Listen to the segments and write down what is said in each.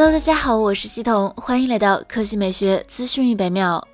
Hello，大家好，我是西彤，欢迎来到科技美学资讯一百秒。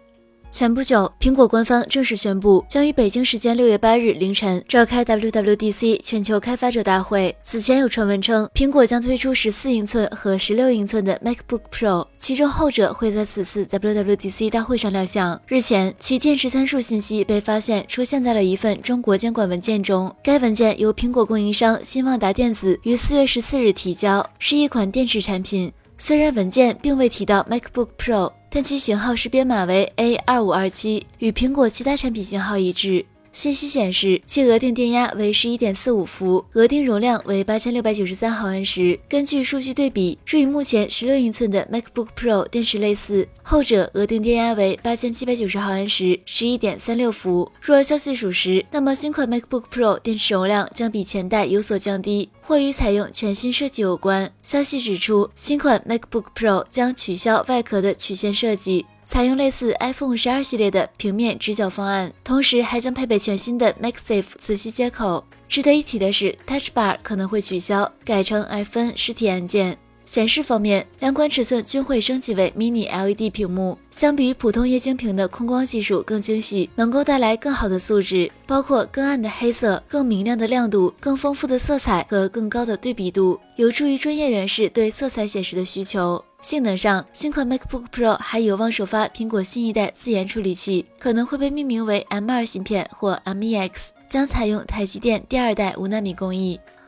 前不久，苹果官方正式宣布，将于北京时间六月八日凌晨召开 WWDC 全球开发者大会。此前有传闻称，苹果将推出十四英寸和十六英寸的 MacBook Pro，其中后者会在此次 WWDC 大会上亮相。日前，其电池参数信息被发现出现在了一份中国监管文件中，该文件由苹果供应商新旺达电子于四月十四日提交，是一款电池产品。虽然文件并未提到 MacBook Pro。但其型号识别码为 A 二五二七，与苹果其他产品型号一致。信息显示，其额定电压为十一点四五伏，额定容量为八千六百九十三毫安时。根据数据对比，这与目前十六英寸的 MacBook Pro 电池类似，后者额定电压为八千七百九十毫安时，十一点三六伏。若消息属实，那么新款 MacBook Pro 电池容量将比前代有所降低，或与采用全新设计有关。消息指出，新款 MacBook Pro 将取消外壳的曲线设计。采用类似 iPhone 十二系列的平面直角方案，同时还将配备全新的 MagSafe 磁吸接口。值得一提的是，Touch Bar 可能会取消，改成 iPhone 实体按键。显示方面，两款尺寸均会升级为 Mini LED 屏幕，相比于普通液晶屏的控光技术更精细，能够带来更好的素质，包括更暗的黑色、更明亮的亮度、更丰富的色彩和更高的对比度，有助于专业人士对色彩显示的需求。性能上，新款 MacBook Pro 还有望首发苹果新一代自研处理器，可能会被命名为 M2 芯片或 MEX，将采用台积电第二代五纳米工艺。